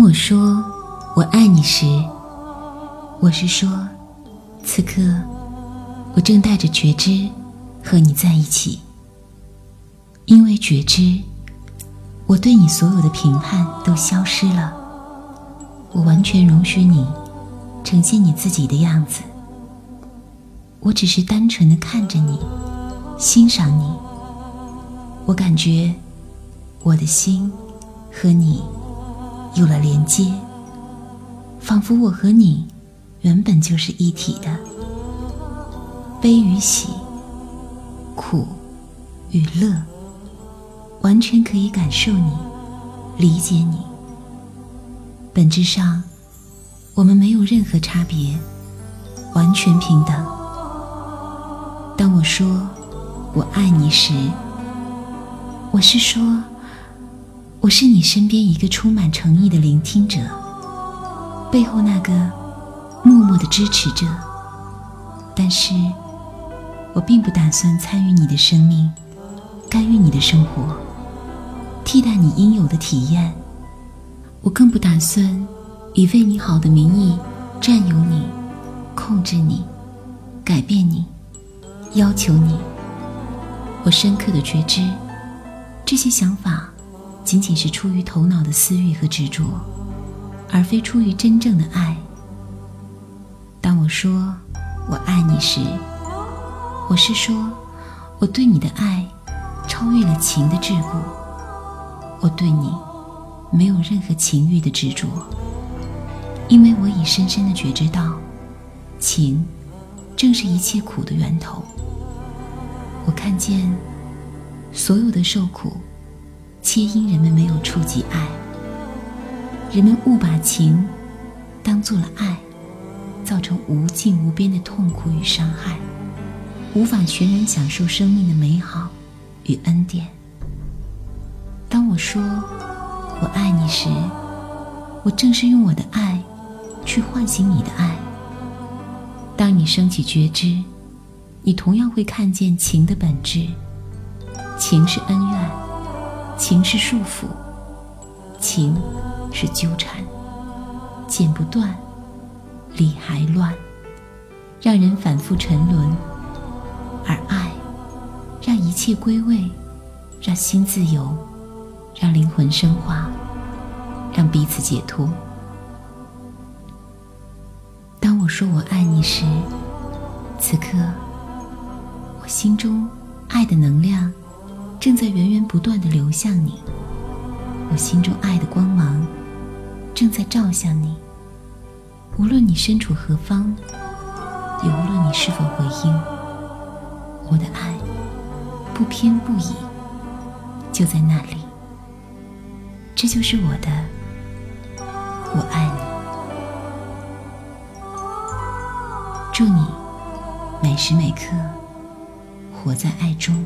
当我说我爱你时，我是说，此刻我正带着觉知和你在一起。因为觉知，我对你所有的评判都消失了。我完全容许你呈现你自己的样子。我只是单纯的看着你，欣赏你。我感觉我的心和你有了连接，仿佛我和你原本就是一体的。悲与喜，苦与乐，完全可以感受你，理解你。本质上，我们没有任何差别，完全平等。当我说我爱你时，我是说，我是你身边一个充满诚意的聆听者，背后那个默默的支持者。但是，我并不打算参与你的生命，干预你的生活，替代你应有的体验。我更不打算以为你好的名义占有你、控制你、改变你、要求你。我深刻的觉知。这些想法仅仅是出于头脑的私欲和执着，而非出于真正的爱。当我说我爱你时，我是说我对你的爱超越了情的桎梏。我对你没有任何情欲的执着，因为我已深深的觉知到，情正是一切苦的源头。我看见。所有的受苦，皆因人们没有触及爱。人们误把情当做了爱，造成无尽无边的痛苦与伤害，无法全然享受生命的美好与恩典。当我说我爱你时，我正是用我的爱去唤醒你的爱。当你升起觉知，你同样会看见情的本质。情是恩怨，情是束缚，情是纠缠，剪不断，理还乱，让人反复沉沦；而爱，让一切归位，让心自由，让灵魂升华，让彼此解脱。当我说我爱你时，此刻，我心中爱的能量。正在源源不断的流向你，我心中爱的光芒正在照向你。无论你身处何方，也无论你是否回应，我的爱不偏不倚，就在那里。这就是我的，我爱你。祝你每时每刻活在爱中。